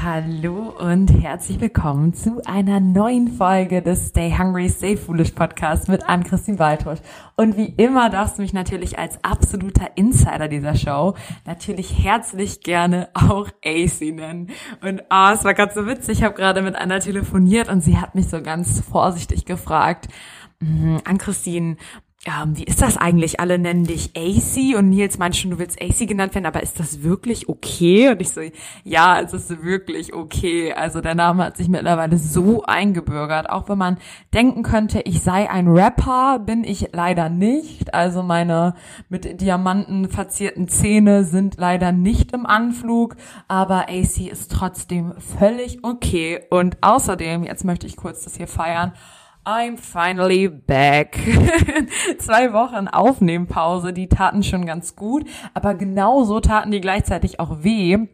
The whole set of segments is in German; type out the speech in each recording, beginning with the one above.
Hallo und herzlich willkommen zu einer neuen Folge des Stay Hungry, Stay Foolish Podcast mit Ann-Christine Waltusch. Und wie immer darfst du mich natürlich als absoluter Insider dieser Show natürlich herzlich gerne auch AC nennen. Und ah, oh, es war gerade so witzig, ich habe gerade mit einer telefoniert und sie hat mich so ganz vorsichtig gefragt, hm, Ann-Christine, ähm, wie ist das eigentlich? Alle nennen dich AC und Nils meint schon, du willst AC genannt werden, aber ist das wirklich okay? Und ich so, ja, es ist wirklich okay. Also der Name hat sich mittlerweile so eingebürgert. Auch wenn man denken könnte, ich sei ein Rapper, bin ich leider nicht. Also meine mit Diamanten verzierten Zähne sind leider nicht im Anflug, aber AC ist trotzdem völlig okay. Und außerdem, jetzt möchte ich kurz das hier feiern, I'm finally back. Zwei Wochen Aufnehmpause, die taten schon ganz gut, aber genauso taten die gleichzeitig auch weh.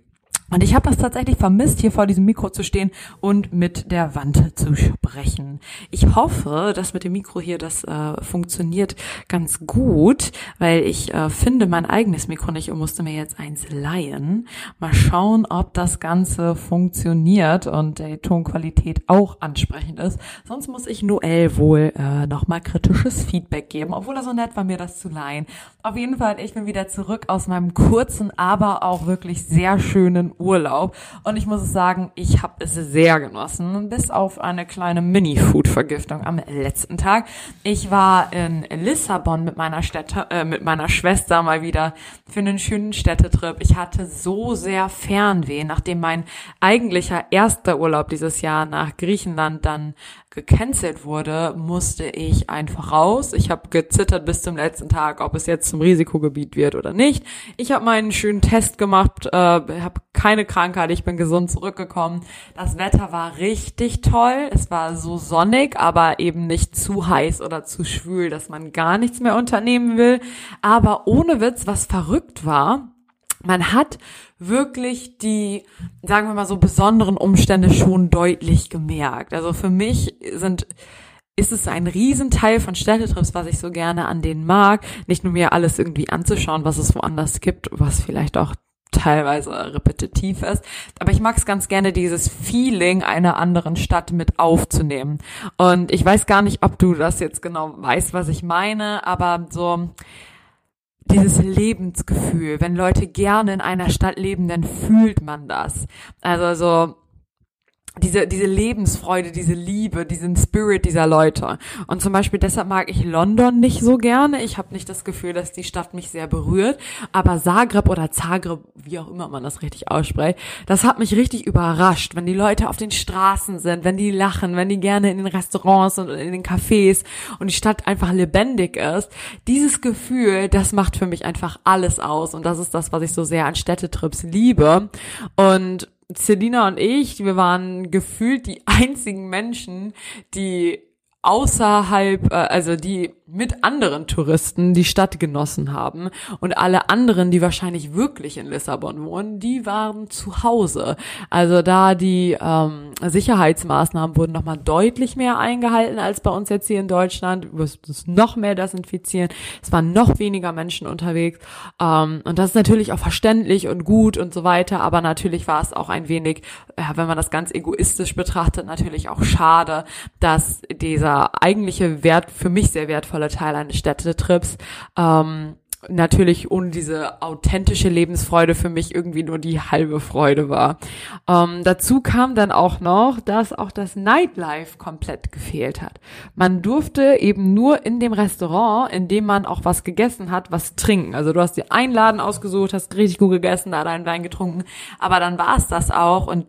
Und ich habe das tatsächlich vermisst, hier vor diesem Mikro zu stehen und mit der Wand zu sprechen. Ich hoffe, dass mit dem Mikro hier das äh, funktioniert ganz gut, weil ich äh, finde mein eigenes Mikro nicht und musste mir jetzt eins leihen. Mal schauen, ob das Ganze funktioniert und die Tonqualität auch ansprechend ist. Sonst muss ich Noel wohl äh, nochmal kritisches Feedback geben, obwohl er so nett war, mir das zu leihen. Auf jeden Fall, ich bin wieder zurück aus meinem kurzen, aber auch wirklich sehr schönen Urlaub. Und ich muss sagen, ich habe es sehr genossen, bis auf eine kleine Mini-Food-Vergiftung am letzten Tag. Ich war in Lissabon mit meiner Städte, äh, mit meiner Schwester mal wieder für einen schönen Städtetrip. Ich hatte so sehr Fernweh, nachdem mein eigentlicher erster Urlaub dieses Jahr nach Griechenland dann gecancelt wurde, musste ich einfach raus. Ich habe gezittert bis zum letzten Tag, ob es jetzt zum Risikogebiet wird oder nicht. Ich habe meinen schönen Test gemacht, äh, habe keine Krankheit, ich bin gesund zurückgekommen. Das Wetter war richtig toll. Es war so sonnig, aber eben nicht zu heiß oder zu schwül, dass man gar nichts mehr unternehmen will. Aber ohne Witz, was verrückt war, man hat wirklich die, sagen wir mal so, besonderen Umstände schon deutlich gemerkt. Also für mich sind ist es ein Riesenteil von Städtetrips, was ich so gerne an denen mag. Nicht nur mir alles irgendwie anzuschauen, was es woanders gibt, was vielleicht auch teilweise repetitiv ist. Aber ich mag es ganz gerne, dieses Feeling einer anderen Stadt mit aufzunehmen. Und ich weiß gar nicht, ob du das jetzt genau weißt, was ich meine, aber so, dieses Lebensgefühl. Wenn Leute gerne in einer Stadt leben, dann fühlt man das. Also so diese, diese Lebensfreude, diese Liebe, diesen Spirit dieser Leute. Und zum Beispiel deshalb mag ich London nicht so gerne. Ich habe nicht das Gefühl, dass die Stadt mich sehr berührt. Aber Zagreb oder Zagreb, wie auch immer man das richtig ausspricht, das hat mich richtig überrascht, wenn die Leute auf den Straßen sind, wenn die lachen, wenn die gerne in den Restaurants und in den Cafés und die Stadt einfach lebendig ist. Dieses Gefühl, das macht für mich einfach alles aus. Und das ist das, was ich so sehr an Städtetrips liebe. Und Selina und ich, wir waren gefühlt die einzigen Menschen, die außerhalb, äh, also die mit anderen Touristen die Stadt genossen haben und alle anderen, die wahrscheinlich wirklich in Lissabon wohnen, die waren zu Hause. Also da die ähm, Sicherheitsmaßnahmen wurden nochmal deutlich mehr eingehalten als bei uns jetzt hier in Deutschland. Wir mussten es noch mehr desinfizieren. Es waren noch weniger Menschen unterwegs ähm, und das ist natürlich auch verständlich und gut und so weiter. Aber natürlich war es auch ein wenig, ja, wenn man das ganz egoistisch betrachtet, natürlich auch schade, dass dieser eigentliche Wert für mich sehr wertvolle wertvoller Teil eines Städtetrips. Ähm, natürlich ohne diese authentische Lebensfreude für mich irgendwie nur die halbe Freude war. Ähm, dazu kam dann auch noch, dass auch das Nightlife komplett gefehlt hat. Man durfte eben nur in dem Restaurant, in dem man auch was gegessen hat, was trinken. Also du hast dir einen Laden ausgesucht, hast richtig gut gegessen, da deinen Wein getrunken, aber dann war es das auch und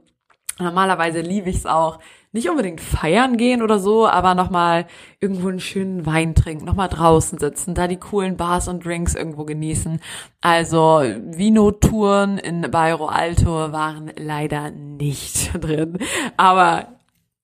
normalerweise liebe ich es auch, nicht unbedingt feiern gehen oder so, aber nochmal irgendwo einen schönen Wein trinken, nochmal draußen sitzen, da die coolen Bars und Drinks irgendwo genießen. Also Vino-Touren in Bairro Alto waren leider nicht drin. Aber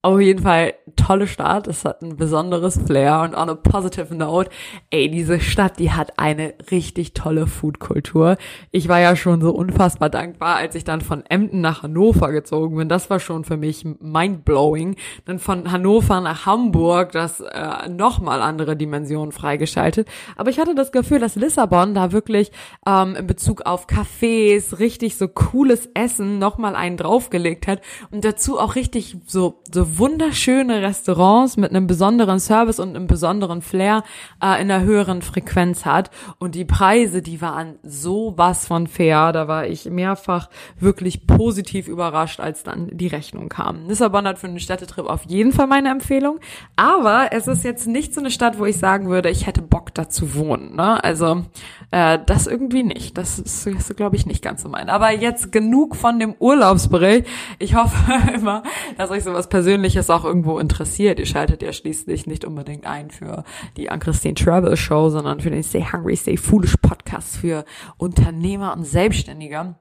auf jeden Fall tolle Stadt. Es hat ein besonderes Flair und on a positive note, ey, diese Stadt, die hat eine richtig tolle Foodkultur. Ich war ja schon so unfassbar dankbar, als ich dann von Emden nach Hannover gezogen bin. Das war schon für mich mindblowing. Dann von Hannover nach Hamburg, das äh, nochmal andere Dimensionen freigeschaltet. Aber ich hatte das Gefühl, dass Lissabon da wirklich ähm, in Bezug auf Cafés richtig so cooles Essen nochmal einen draufgelegt hat und dazu auch richtig so, so wunderschöne Restaurants mit einem besonderen Service und einem besonderen Flair äh, in einer höheren Frequenz hat. Und die Preise, die waren so was von fair. Da war ich mehrfach wirklich positiv überrascht, als dann die Rechnung kam. Lissabon hat für einen Städtetrip auf jeden Fall meine Empfehlung. Aber es ist jetzt nicht so eine Stadt, wo ich sagen würde, ich hätte Bock da zu wohnen. Ne? Also äh, das irgendwie nicht. Das ist, ist glaube ich, nicht ganz so mein. Aber jetzt genug von dem Urlaubsbericht. Ich hoffe immer, dass euch sowas Persönliches auch irgendwo interessiert. Ihr schaltet ja schließlich nicht unbedingt ein für die Ann-Christine Travel Show, sondern für den Stay Hungry, Stay Foolish Podcast für Unternehmer und Selbstständige.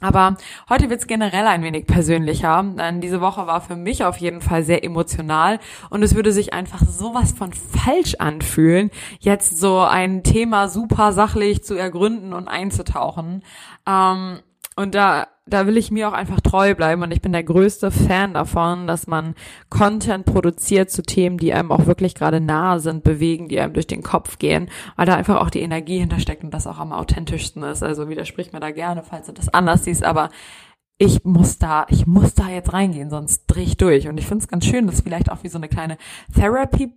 Aber heute wird's generell ein wenig persönlicher, denn diese Woche war für mich auf jeden Fall sehr emotional und es würde sich einfach sowas von falsch anfühlen, jetzt so ein Thema super sachlich zu ergründen und einzutauchen. Ähm, und da da will ich mir auch einfach treu bleiben und ich bin der größte Fan davon, dass man Content produziert zu Themen, die einem auch wirklich gerade nahe sind, bewegen, die einem durch den Kopf gehen, weil da einfach auch die Energie hintersteckt und das auch am authentischsten ist. Also widersprich mir da gerne, falls du das anders siehst, aber ich muss da, ich muss da jetzt reingehen, sonst dreh ich durch. Und ich finde es ganz schön, dass vielleicht auch wie so eine kleine Therapy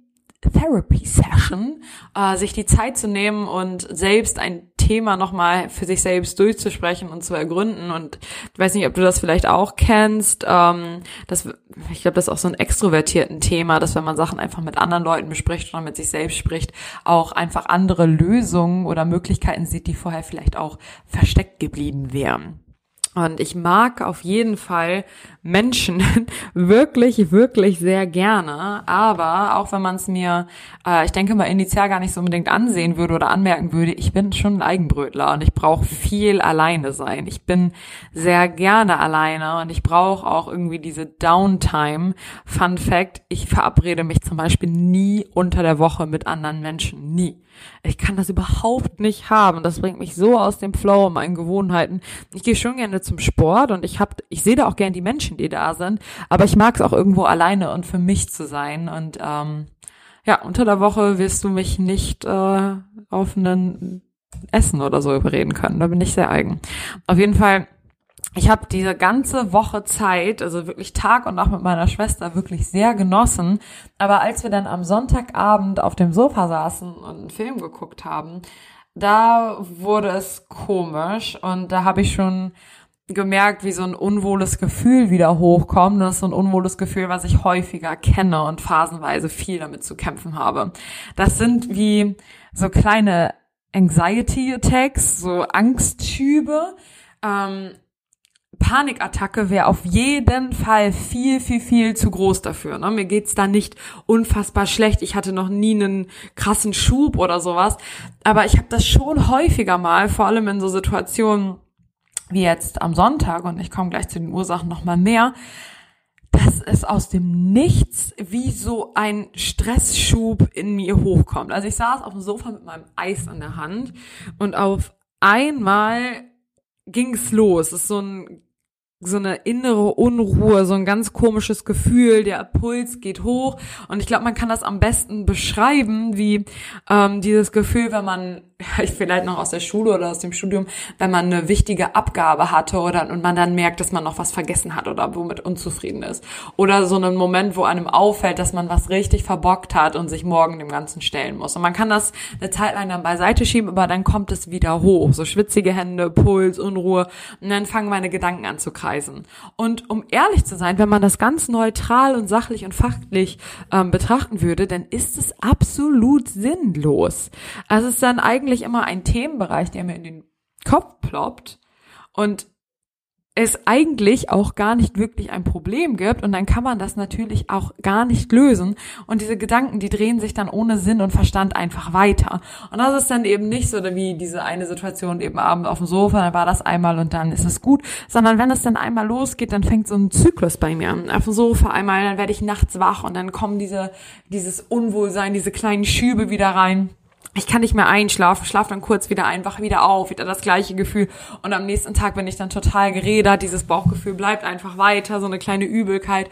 Therapy Session, äh, sich die Zeit zu nehmen und selbst ein Thema nochmal für sich selbst durchzusprechen und zu ergründen. Und ich weiß nicht, ob du das vielleicht auch kennst. Ähm, das, ich glaube, das ist auch so ein extrovertierten Thema, dass wenn man Sachen einfach mit anderen Leuten bespricht oder mit sich selbst spricht, auch einfach andere Lösungen oder Möglichkeiten sieht, die vorher vielleicht auch versteckt geblieben wären. Und ich mag auf jeden Fall Menschen wirklich, wirklich sehr gerne. Aber auch wenn man es mir, äh, ich denke mal, initial gar nicht so unbedingt ansehen würde oder anmerken würde, ich bin schon ein Eigenbrötler und ich brauche viel alleine sein. Ich bin sehr gerne alleine und ich brauche auch irgendwie diese Downtime. Fun Fact, ich verabrede mich zum Beispiel nie unter der Woche mit anderen Menschen. Nie. Ich kann das überhaupt nicht haben. Das bringt mich so aus dem Flow, meinen Gewohnheiten. Ich gehe schon gerne zum Sport und ich hab, ich sehe da auch gerne die Menschen, die da sind, aber ich mag es auch irgendwo alleine und für mich zu sein. Und ähm, ja, unter der Woche wirst du mich nicht äh, auf einen Essen oder so überreden können. Da bin ich sehr eigen. Auf jeden Fall ich habe diese ganze Woche Zeit, also wirklich Tag und Nacht mit meiner Schwester wirklich sehr genossen. Aber als wir dann am Sonntagabend auf dem Sofa saßen und einen Film geguckt haben, da wurde es komisch und da habe ich schon gemerkt, wie so ein unwohles Gefühl wieder hochkommt. Das ist so ein unwohles Gefühl, was ich häufiger kenne und phasenweise viel damit zu kämpfen habe. Das sind wie so kleine Anxiety Attacks, so Angstschübe. Ähm, Panikattacke wäre auf jeden Fall viel, viel, viel zu groß dafür. Ne? Mir geht's da nicht unfassbar schlecht. Ich hatte noch nie einen krassen Schub oder sowas. Aber ich habe das schon häufiger mal, vor allem in so Situationen wie jetzt am Sonntag, und ich komme gleich zu den Ursachen nochmal mehr, dass es aus dem Nichts wie so ein Stressschub in mir hochkommt. Also ich saß auf dem Sofa mit meinem Eis in der Hand und auf einmal ging's los. Es ist so ein so eine innere Unruhe, so ein ganz komisches Gefühl, der Puls geht hoch und ich glaube, man kann das am besten beschreiben, wie ähm, dieses Gefühl, wenn man vielleicht noch aus der Schule oder aus dem Studium, wenn man eine wichtige Abgabe hatte oder und man dann merkt, dass man noch was vergessen hat oder womit unzufrieden ist. Oder so einen Moment, wo einem auffällt, dass man was richtig verbockt hat und sich morgen dem Ganzen stellen muss. Und man kann das eine Zeit lang dann beiseite schieben, aber dann kommt es wieder hoch. So schwitzige Hände, Puls, Unruhe. Und dann fangen meine Gedanken an zu kreisen. Und um ehrlich zu sein, wenn man das ganz neutral und sachlich und fachlich ähm, betrachten würde, dann ist es absolut sinnlos. Also es ist dann eigentlich eigentlich immer ein Themenbereich, der mir in den Kopf ploppt und es eigentlich auch gar nicht wirklich ein Problem gibt und dann kann man das natürlich auch gar nicht lösen und diese Gedanken, die drehen sich dann ohne Sinn und Verstand einfach weiter und das ist dann eben nicht so wie diese eine Situation eben abends auf dem Sofa, dann war das einmal und dann ist es gut, sondern wenn es dann einmal losgeht, dann fängt so ein Zyklus bei mir an. Auf dem Sofa einmal, dann werde ich nachts wach und dann kommen diese, dieses Unwohlsein, diese kleinen Schübe wieder rein ich kann nicht mehr einschlafen, schlaf dann kurz wieder ein, wach wieder auf, wieder das gleiche Gefühl. Und am nächsten Tag bin ich dann total geredert, dieses Bauchgefühl bleibt einfach weiter, so eine kleine Übelkeit.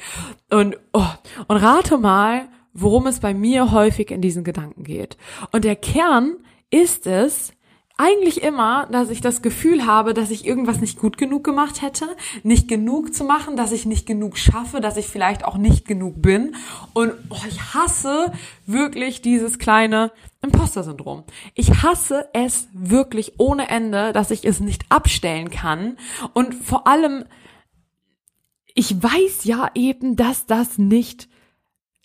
Und, oh, und rate mal, worum es bei mir häufig in diesen Gedanken geht. Und der Kern ist es, eigentlich immer, dass ich das Gefühl habe, dass ich irgendwas nicht gut genug gemacht hätte, nicht genug zu machen, dass ich nicht genug schaffe, dass ich vielleicht auch nicht genug bin. Und oh, ich hasse wirklich dieses kleine Imposter-Syndrom. Ich hasse es wirklich ohne Ende, dass ich es nicht abstellen kann. Und vor allem, ich weiß ja eben, dass das nicht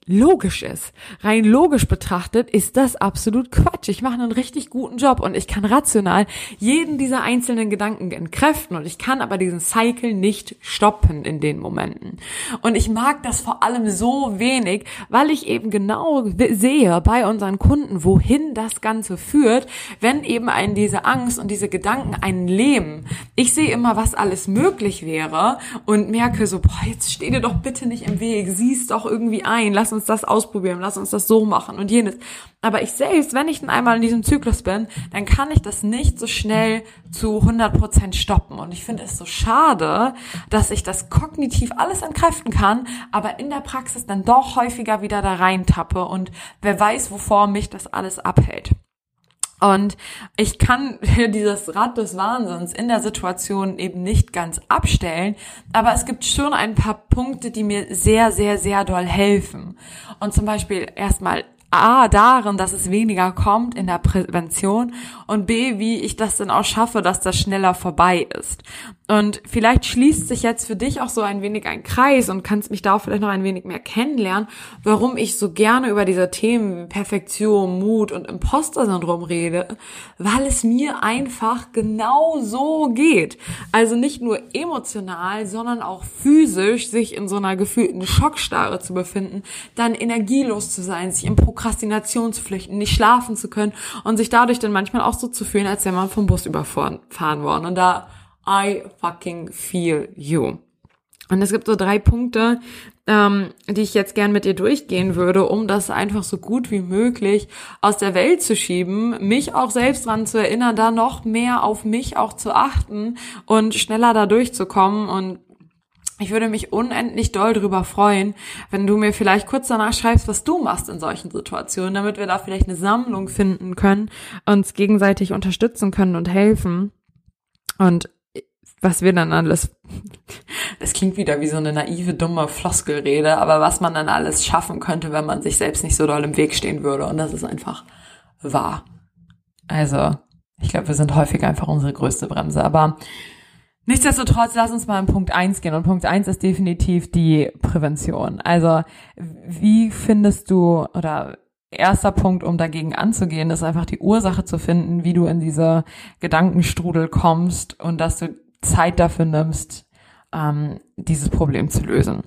logisch ist. Rein logisch betrachtet ist das absolut Quatsch. Ich mache einen richtig guten Job und ich kann rational jeden dieser einzelnen Gedanken entkräften und ich kann aber diesen Cycle nicht stoppen in den Momenten. Und ich mag das vor allem so wenig, weil ich eben genau sehe bei unseren Kunden, wohin das Ganze führt, wenn eben einen diese Angst und diese Gedanken einen lähmen. Ich sehe immer, was alles möglich wäre und merke so, boah, jetzt steh dir doch bitte nicht im Weg, sieh's doch irgendwie ein, lass uns das ausprobieren, lass uns das so machen und jenes. Aber ich selbst, wenn ich dann einmal in diesem Zyklus bin, dann kann ich das nicht so schnell zu 100% stoppen. Und ich finde es so schade, dass ich das kognitiv alles entkräften kann, aber in der Praxis dann doch häufiger wieder da reintappe und wer weiß, wovor mich das alles abhält. Und ich kann dieses Rad des Wahnsinns in der Situation eben nicht ganz abstellen, aber es gibt schon ein paar Punkte, die mir sehr, sehr, sehr doll helfen. Und zum Beispiel erstmal A, darin, dass es weniger kommt in der Prävention und B, wie ich das denn auch schaffe, dass das schneller vorbei ist. Und vielleicht schließt sich jetzt für dich auch so ein wenig ein Kreis und kannst mich da auch vielleicht noch ein wenig mehr kennenlernen, warum ich so gerne über diese Themen Perfektion, Mut und Imposter-Syndrom rede, weil es mir einfach genau so geht. Also nicht nur emotional, sondern auch physisch sich in so einer gefühlten Schockstarre zu befinden, dann energielos zu sein, sich in Prokrastination zu flüchten, nicht schlafen zu können und sich dadurch dann manchmal auch so zu fühlen, als wäre man vom Bus überfahren worden. Und da I fucking feel you. Und es gibt so drei Punkte, ähm, die ich jetzt gern mit dir durchgehen würde, um das einfach so gut wie möglich aus der Welt zu schieben, mich auch selbst dran zu erinnern, da noch mehr auf mich auch zu achten und schneller da durchzukommen und ich würde mich unendlich doll drüber freuen, wenn du mir vielleicht kurz danach schreibst, was du machst in solchen Situationen, damit wir da vielleicht eine Sammlung finden können, uns gegenseitig unterstützen können und helfen. Und was wir dann alles, das klingt wieder wie so eine naive, dumme Floskelrede, aber was man dann alles schaffen könnte, wenn man sich selbst nicht so doll im Weg stehen würde. Und das ist einfach wahr. Also, ich glaube, wir sind häufig einfach unsere größte Bremse. Aber nichtsdestotrotz, lass uns mal in Punkt eins gehen. Und Punkt eins ist definitiv die Prävention. Also, wie findest du oder erster Punkt, um dagegen anzugehen, ist einfach die Ursache zu finden, wie du in diese Gedankenstrudel kommst und dass du Zeit dafür nimmst, ähm, dieses Problem zu lösen.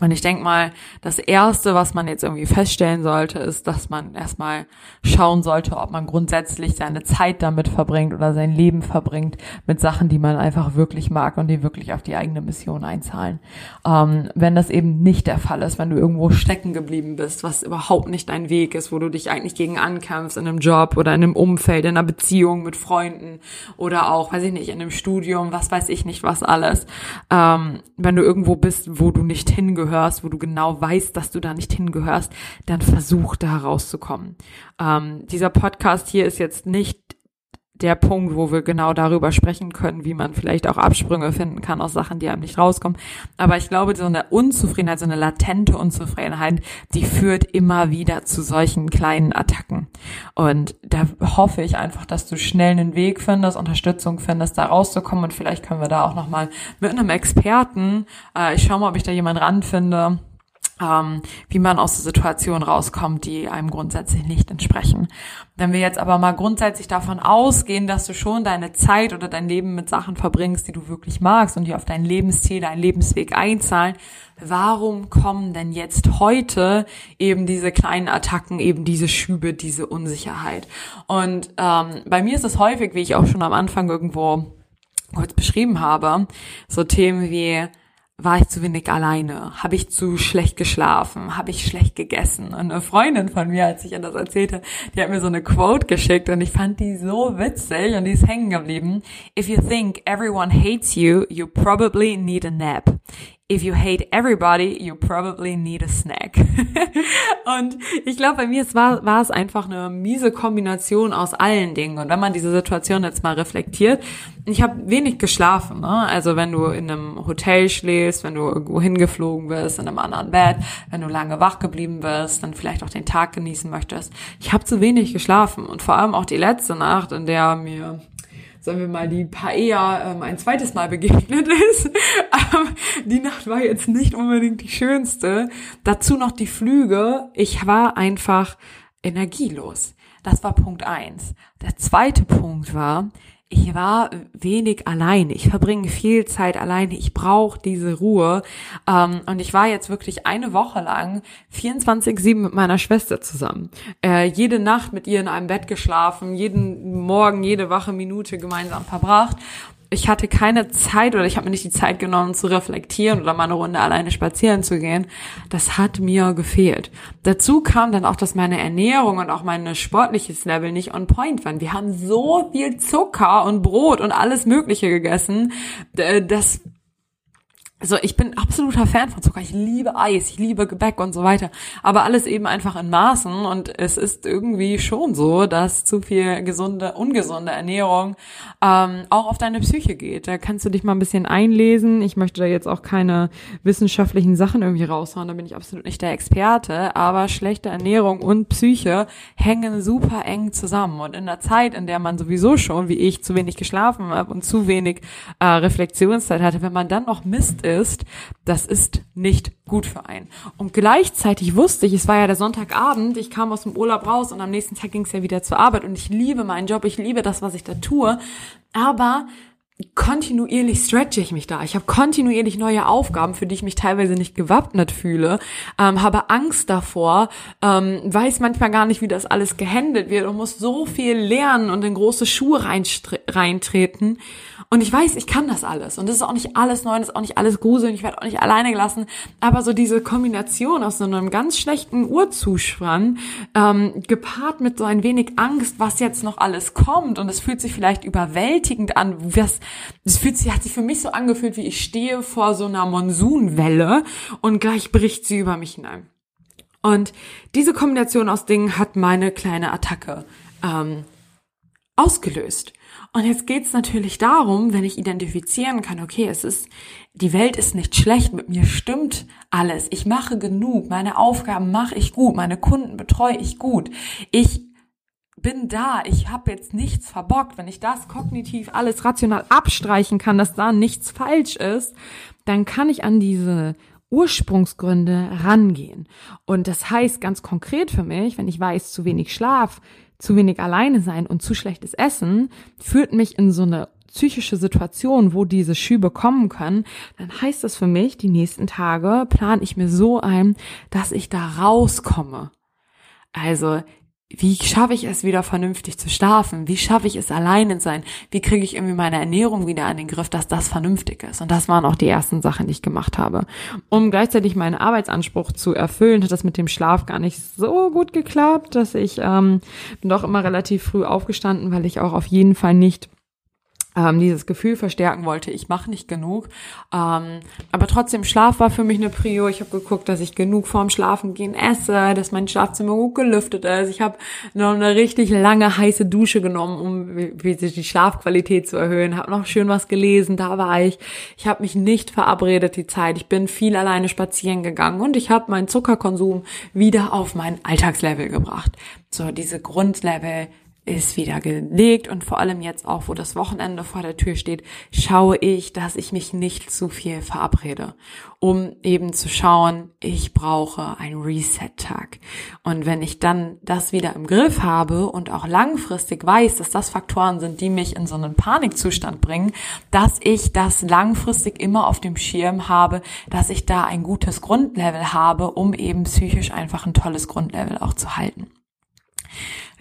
Und ich denke mal, das Erste, was man jetzt irgendwie feststellen sollte, ist, dass man erstmal schauen sollte, ob man grundsätzlich seine Zeit damit verbringt oder sein Leben verbringt mit Sachen, die man einfach wirklich mag und die wirklich auf die eigene Mission einzahlen. Ähm, wenn das eben nicht der Fall ist, wenn du irgendwo stecken geblieben bist, was überhaupt nicht dein Weg ist, wo du dich eigentlich gegen ankämpfst in einem Job oder in einem Umfeld, in einer Beziehung mit Freunden oder auch, weiß ich nicht, in einem Studium, was weiß ich nicht, was alles. Ähm, wenn du irgendwo bist, wo du nicht hingehörst, hingehörst, wo du genau weißt, dass du da nicht hingehörst, dann versuch da rauszukommen. Ähm, dieser Podcast hier ist jetzt nicht der Punkt, wo wir genau darüber sprechen können, wie man vielleicht auch Absprünge finden kann aus Sachen, die einem nicht rauskommen. Aber ich glaube, so eine Unzufriedenheit, so eine latente Unzufriedenheit, die führt immer wieder zu solchen kleinen Attacken. Und da hoffe ich einfach, dass du schnell einen Weg findest, Unterstützung findest, da rauszukommen. Und vielleicht können wir da auch nochmal mit einem Experten, äh, ich schaue mal, ob ich da jemanden ranfinde, ähm, wie man aus der Situation rauskommt, die einem grundsätzlich nicht entsprechen. Wenn wir jetzt aber mal grundsätzlich davon ausgehen, dass du schon deine Zeit oder dein Leben mit Sachen verbringst, die du wirklich magst und die auf dein Lebensziel, deinen Lebensweg einzahlen, warum kommen denn jetzt heute eben diese kleinen Attacken, eben diese Schübe, diese Unsicherheit? Und ähm, bei mir ist es häufig, wie ich auch schon am Anfang irgendwo kurz beschrieben habe, so Themen wie war ich zu wenig alleine? Habe ich zu schlecht geschlafen? Habe ich schlecht gegessen? Und eine Freundin von mir, als ich ihr das erzählte, die hat mir so eine Quote geschickt und ich fand die so witzig und die ist hängen geblieben. If you think everyone hates you, you probably need a nap if you hate everybody, you probably need a snack. und ich glaube, bei mir war, war es einfach eine miese Kombination aus allen Dingen. Und wenn man diese Situation jetzt mal reflektiert, ich habe wenig geschlafen. Ne? Also wenn du in einem Hotel schläfst, wenn du irgendwo hingeflogen bist, in einem anderen Bett, wenn du lange wach geblieben bist, dann vielleicht auch den Tag genießen möchtest. Ich habe zu wenig geschlafen und vor allem auch die letzte Nacht, in der mir sagen wir mal, die Paella ähm, ein zweites Mal begegnet ist. Aber die Nacht war jetzt nicht unbedingt die schönste. Dazu noch die Flüge. Ich war einfach energielos. Das war Punkt eins. Der zweite Punkt war, ich war wenig alleine. Ich verbringe viel Zeit alleine. Ich brauche diese Ruhe. Ähm, und ich war jetzt wirklich eine Woche lang 24-7 mit meiner Schwester zusammen. Äh, jede Nacht mit ihr in einem Bett geschlafen, jeden Morgen, jede wache Minute gemeinsam verbracht ich hatte keine Zeit oder ich habe mir nicht die Zeit genommen zu reflektieren oder mal eine Runde alleine spazieren zu gehen. Das hat mir gefehlt. Dazu kam dann auch, dass meine Ernährung und auch mein sportliches Level nicht on point waren. Wir haben so viel Zucker und Brot und alles Mögliche gegessen, dass also ich bin absoluter Fan von Zucker. Ich liebe Eis, ich liebe Gebäck und so weiter. Aber alles eben einfach in Maßen. Und es ist irgendwie schon so, dass zu viel gesunde, ungesunde Ernährung ähm, auch auf deine Psyche geht. Da kannst du dich mal ein bisschen einlesen. Ich möchte da jetzt auch keine wissenschaftlichen Sachen irgendwie raushauen. Da bin ich absolut nicht der Experte. Aber schlechte Ernährung und Psyche hängen super eng zusammen. Und in der Zeit, in der man sowieso schon, wie ich, zu wenig geschlafen habe und zu wenig äh, Reflexionszeit hatte, wenn man dann noch Mist ist, das ist nicht gut für einen. Und gleichzeitig wusste ich, es war ja der Sonntagabend, ich kam aus dem Urlaub raus und am nächsten Tag ging es ja wieder zur Arbeit und ich liebe meinen Job, ich liebe das, was ich da tue, aber kontinuierlich stretche ich mich da. Ich habe kontinuierlich neue Aufgaben, für die ich mich teilweise nicht gewappnet fühle, ähm, habe Angst davor, ähm, weiß manchmal gar nicht, wie das alles gehandelt wird und muss so viel lernen und in große Schuhe reintreten. Und ich weiß, ich kann das alles. Und das ist auch nicht alles neu, das ist auch nicht alles gruselig, ich werde auch nicht alleine gelassen. Aber so diese Kombination aus so einem ganz schlechten Urzustand, ähm, gepaart mit so ein wenig Angst, was jetzt noch alles kommt. Und es fühlt sich vielleicht überwältigend an. Was, es fühlt sich, hat sich für mich so angefühlt, wie ich stehe vor so einer Monsunwelle und gleich bricht sie über mich hinein. Und diese Kombination aus Dingen hat meine kleine Attacke ähm, ausgelöst. Und jetzt geht's natürlich darum, wenn ich identifizieren kann, okay, es ist, die Welt ist nicht schlecht, mit mir stimmt alles, ich mache genug, meine Aufgaben mache ich gut, meine Kunden betreue ich gut, ich bin da, ich habe jetzt nichts verbockt, wenn ich das kognitiv alles rational abstreichen kann, dass da nichts falsch ist, dann kann ich an diese Ursprungsgründe rangehen. Und das heißt ganz konkret für mich, wenn ich weiß, zu wenig Schlaf, zu wenig alleine sein und zu schlechtes Essen führt mich in so eine psychische Situation, wo diese Schübe kommen können, dann heißt das für mich, die nächsten Tage plane ich mir so ein, dass ich da rauskomme. Also wie schaffe ich es wieder vernünftig zu schlafen? Wie schaffe ich es alleine sein? Wie kriege ich irgendwie meine Ernährung wieder an den Griff, dass das vernünftig ist? Und das waren auch die ersten Sachen, die ich gemacht habe. Um gleichzeitig meinen Arbeitsanspruch zu erfüllen, hat das mit dem Schlaf gar nicht so gut geklappt, dass ich ähm, bin doch immer relativ früh aufgestanden, weil ich auch auf jeden Fall nicht ähm, dieses Gefühl verstärken wollte, ich mache nicht genug. Ähm, aber trotzdem, Schlaf war für mich eine Prio. Ich habe geguckt, dass ich genug vorm Schlafen gehen esse, dass mein Schlafzimmer gut gelüftet ist. Ich habe noch eine richtig lange heiße Dusche genommen, um die Schlafqualität zu erhöhen. Habe noch schön was gelesen, da war ich. Ich habe mich nicht verabredet die Zeit. Ich bin viel alleine spazieren gegangen und ich habe meinen Zuckerkonsum wieder auf mein Alltagslevel gebracht. So diese Grundlevel ist wieder gelegt und vor allem jetzt auch, wo das Wochenende vor der Tür steht, schaue ich, dass ich mich nicht zu viel verabrede, um eben zu schauen, ich brauche einen Reset-Tag. Und wenn ich dann das wieder im Griff habe und auch langfristig weiß, dass das Faktoren sind, die mich in so einen Panikzustand bringen, dass ich das langfristig immer auf dem Schirm habe, dass ich da ein gutes Grundlevel habe, um eben psychisch einfach ein tolles Grundlevel auch zu halten.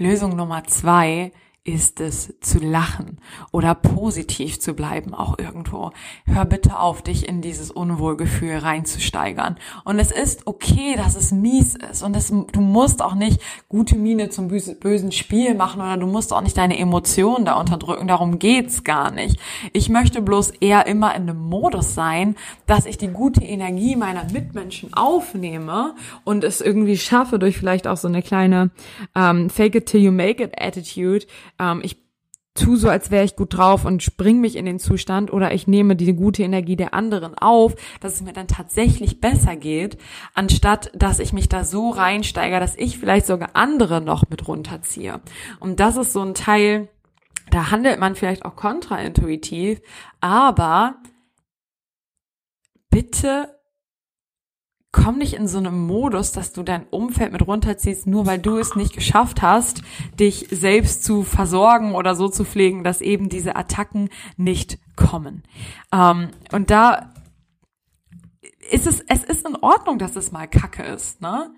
Lösung Nummer zwei ist es zu lachen oder positiv zu bleiben auch irgendwo. Hör bitte auf, dich in dieses Unwohlgefühl reinzusteigern. Und es ist okay, dass es mies ist. Und es, du musst auch nicht gute Miene zum bösen Spiel machen oder du musst auch nicht deine Emotionen da unterdrücken. Darum geht's gar nicht. Ich möchte bloß eher immer in einem Modus sein, dass ich die gute Energie meiner Mitmenschen aufnehme und es irgendwie schaffe durch vielleicht auch so eine kleine ähm, Fake it till you make it Attitude, ähm, ich tu so, als wäre ich gut drauf und spring mich in den Zustand oder ich nehme die gute Energie der anderen auf, dass es mir dann tatsächlich besser geht, anstatt dass ich mich da so reinsteige, dass ich vielleicht sogar andere noch mit runterziehe. Und das ist so ein Teil, da handelt man vielleicht auch kontraintuitiv, aber bitte komm nicht in so einem Modus, dass du dein Umfeld mit runterziehst, nur weil du es nicht geschafft hast, dich selbst zu versorgen oder so zu pflegen, dass eben diese Attacken nicht kommen. Ähm, und da ist es, es ist in Ordnung, dass es mal Kacke ist, ne?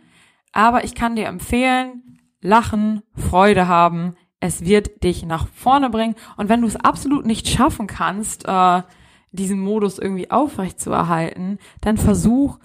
Aber ich kann dir empfehlen, lachen, Freude haben. Es wird dich nach vorne bringen. Und wenn du es absolut nicht schaffen kannst, äh, diesen Modus irgendwie aufrecht zu erhalten, dann versuch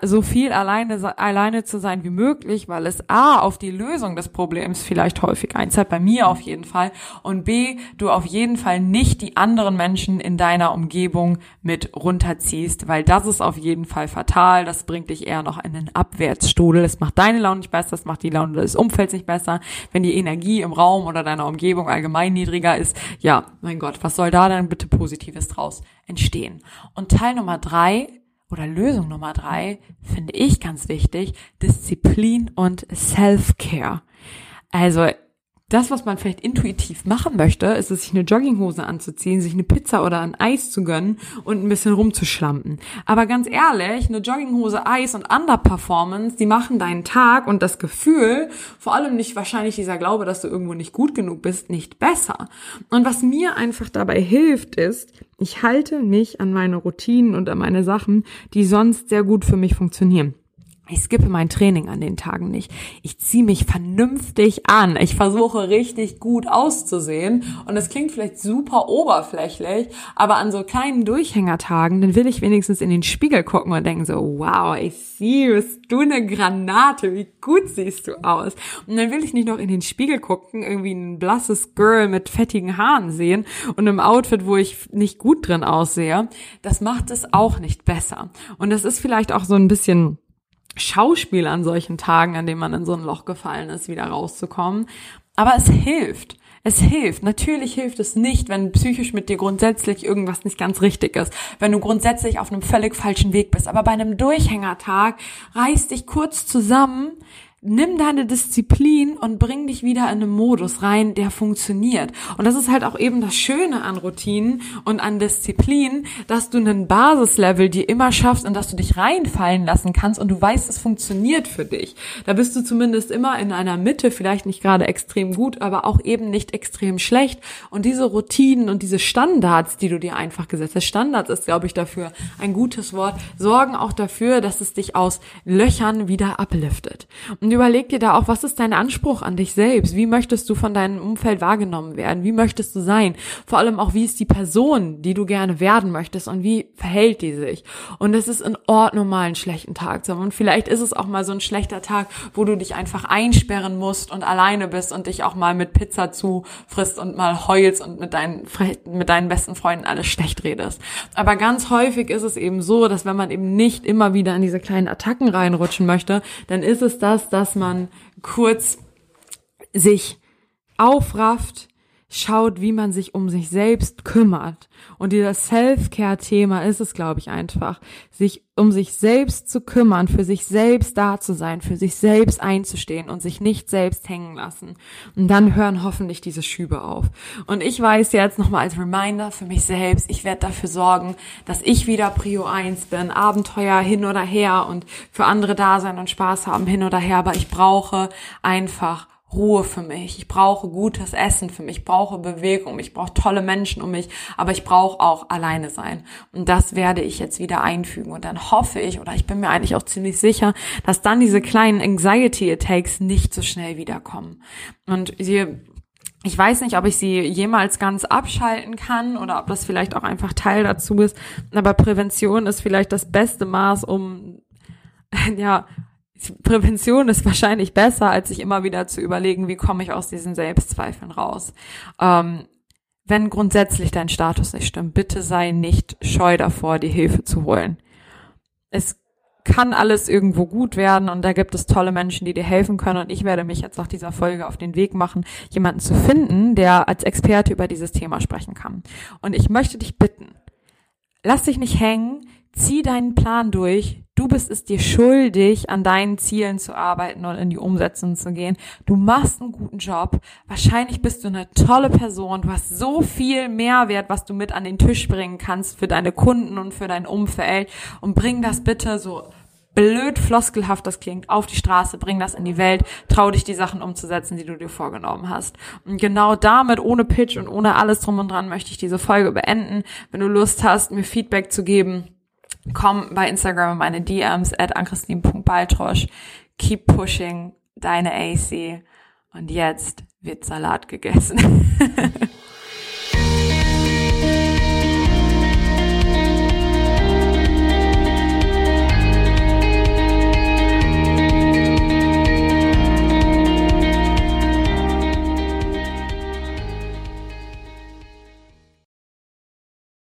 so viel alleine, alleine zu sein wie möglich, weil es A, auf die Lösung des Problems vielleicht häufig einzahlt, bei mir auf jeden Fall, und B, du auf jeden Fall nicht die anderen Menschen in deiner Umgebung mit runterziehst, weil das ist auf jeden Fall fatal, das bringt dich eher noch in den Abwärtsstudel, das macht deine Laune nicht besser, das macht die Laune des Umfelds nicht besser, wenn die Energie im Raum oder deiner Umgebung allgemein niedriger ist, ja, mein Gott, was soll da denn bitte Positives draus entstehen? Und Teil Nummer drei oder Lösung Nummer drei finde ich ganz wichtig, Disziplin und Self-Care. Also das, was man vielleicht intuitiv machen möchte, ist es, sich eine Jogginghose anzuziehen, sich eine Pizza oder ein Eis zu gönnen und ein bisschen rumzuschlampen. Aber ganz ehrlich, eine Jogginghose, Eis und Underperformance, die machen deinen Tag und das Gefühl, vor allem nicht wahrscheinlich dieser Glaube, dass du irgendwo nicht gut genug bist, nicht besser. Und was mir einfach dabei hilft, ist, ich halte mich an meine Routinen und an meine Sachen, die sonst sehr gut für mich funktionieren. Ich skippe mein Training an den Tagen nicht. Ich ziehe mich vernünftig an. Ich versuche richtig gut auszusehen. Und es klingt vielleicht super oberflächlich, aber an so kleinen Durchhängertagen, dann will ich wenigstens in den Spiegel gucken und denken so, wow, I see you, bist du eine Granate, wie gut siehst du aus. Und dann will ich nicht noch in den Spiegel gucken, irgendwie ein blasses Girl mit fettigen Haaren sehen und einem Outfit, wo ich nicht gut drin aussehe. Das macht es auch nicht besser. Und das ist vielleicht auch so ein bisschen Schauspiel an solchen Tagen, an denen man in so ein Loch gefallen ist, wieder rauszukommen. Aber es hilft. Es hilft. Natürlich hilft es nicht, wenn psychisch mit dir grundsätzlich irgendwas nicht ganz richtig ist. Wenn du grundsätzlich auf einem völlig falschen Weg bist. Aber bei einem Durchhängertag reiß dich kurz zusammen, nimm deine Disziplin und bring dich wieder in einen Modus rein, der funktioniert. Und das ist halt auch eben das Schöne an Routinen und an Disziplin, dass du einen Basislevel dir immer schaffst und dass du dich reinfallen lassen kannst und du weißt, es funktioniert für dich. Da bist du zumindest immer in einer Mitte, vielleicht nicht gerade extrem gut, aber auch eben nicht extrem schlecht. Und diese Routinen und diese Standards, die du dir einfach gesetzt hast, Standards ist, glaube ich, dafür ein gutes Wort, sorgen auch dafür, dass es dich aus Löchern wieder abliftet. Und und überleg dir da auch, was ist dein Anspruch an dich selbst? Wie möchtest du von deinem Umfeld wahrgenommen werden? Wie möchtest du sein? Vor allem auch, wie ist die Person, die du gerne werden möchtest und wie verhält die sich? Und es ist in Ordnung, mal einen schlechten Tag zu haben. Und vielleicht ist es auch mal so ein schlechter Tag, wo du dich einfach einsperren musst und alleine bist und dich auch mal mit Pizza zufrisst und mal heulst und mit deinen, mit deinen besten Freunden alles schlecht redest. Aber ganz häufig ist es eben so, dass wenn man eben nicht immer wieder in diese kleinen Attacken reinrutschen möchte, dann ist es das, dass man kurz sich aufrafft, schaut, wie man sich um sich selbst kümmert. Und dieses Self-Care-Thema ist es, glaube ich, einfach, sich um sich selbst zu kümmern, für sich selbst da zu sein, für sich selbst einzustehen und sich nicht selbst hängen lassen. Und dann hören hoffentlich diese Schübe auf. Und ich weiß jetzt nochmal als Reminder für mich selbst, ich werde dafür sorgen, dass ich wieder Prio 1 bin, Abenteuer hin oder her und für andere da sein und Spaß haben hin oder her, aber ich brauche einfach Ruhe für mich. Ich brauche gutes Essen für mich. Ich brauche Bewegung. Ich brauche tolle Menschen um mich. Aber ich brauche auch alleine sein. Und das werde ich jetzt wieder einfügen. Und dann hoffe ich, oder ich bin mir eigentlich auch ziemlich sicher, dass dann diese kleinen Anxiety Attacks nicht so schnell wiederkommen. Und sie ich weiß nicht, ob ich sie jemals ganz abschalten kann oder ob das vielleicht auch einfach Teil dazu ist. Aber Prävention ist vielleicht das beste Maß, um ja Prävention ist wahrscheinlich besser, als sich immer wieder zu überlegen, wie komme ich aus diesen Selbstzweifeln raus. Ähm, wenn grundsätzlich dein Status nicht stimmt, bitte sei nicht scheu davor, die Hilfe zu holen. Es kann alles irgendwo gut werden und da gibt es tolle Menschen, die dir helfen können und ich werde mich jetzt nach dieser Folge auf den Weg machen, jemanden zu finden, der als Experte über dieses Thema sprechen kann. Und ich möchte dich bitten, lass dich nicht hängen, zieh deinen Plan durch, Du bist es dir schuldig, an deinen Zielen zu arbeiten und in die Umsetzung zu gehen. Du machst einen guten Job. Wahrscheinlich bist du eine tolle Person. Du hast so viel Mehrwert, was du mit an den Tisch bringen kannst für deine Kunden und für dein Umfeld. Und bring das bitte so blöd floskelhaft das klingt, auf die Straße, bring das in die Welt, trau dich die Sachen umzusetzen, die du dir vorgenommen hast. Und genau damit, ohne Pitch und ohne alles drum und dran, möchte ich diese Folge beenden. Wenn du Lust hast, mir Feedback zu geben, komm bei Instagram in meine DMs at ankristin.baltrosch. Keep pushing, deine AC. Und jetzt wird Salat gegessen.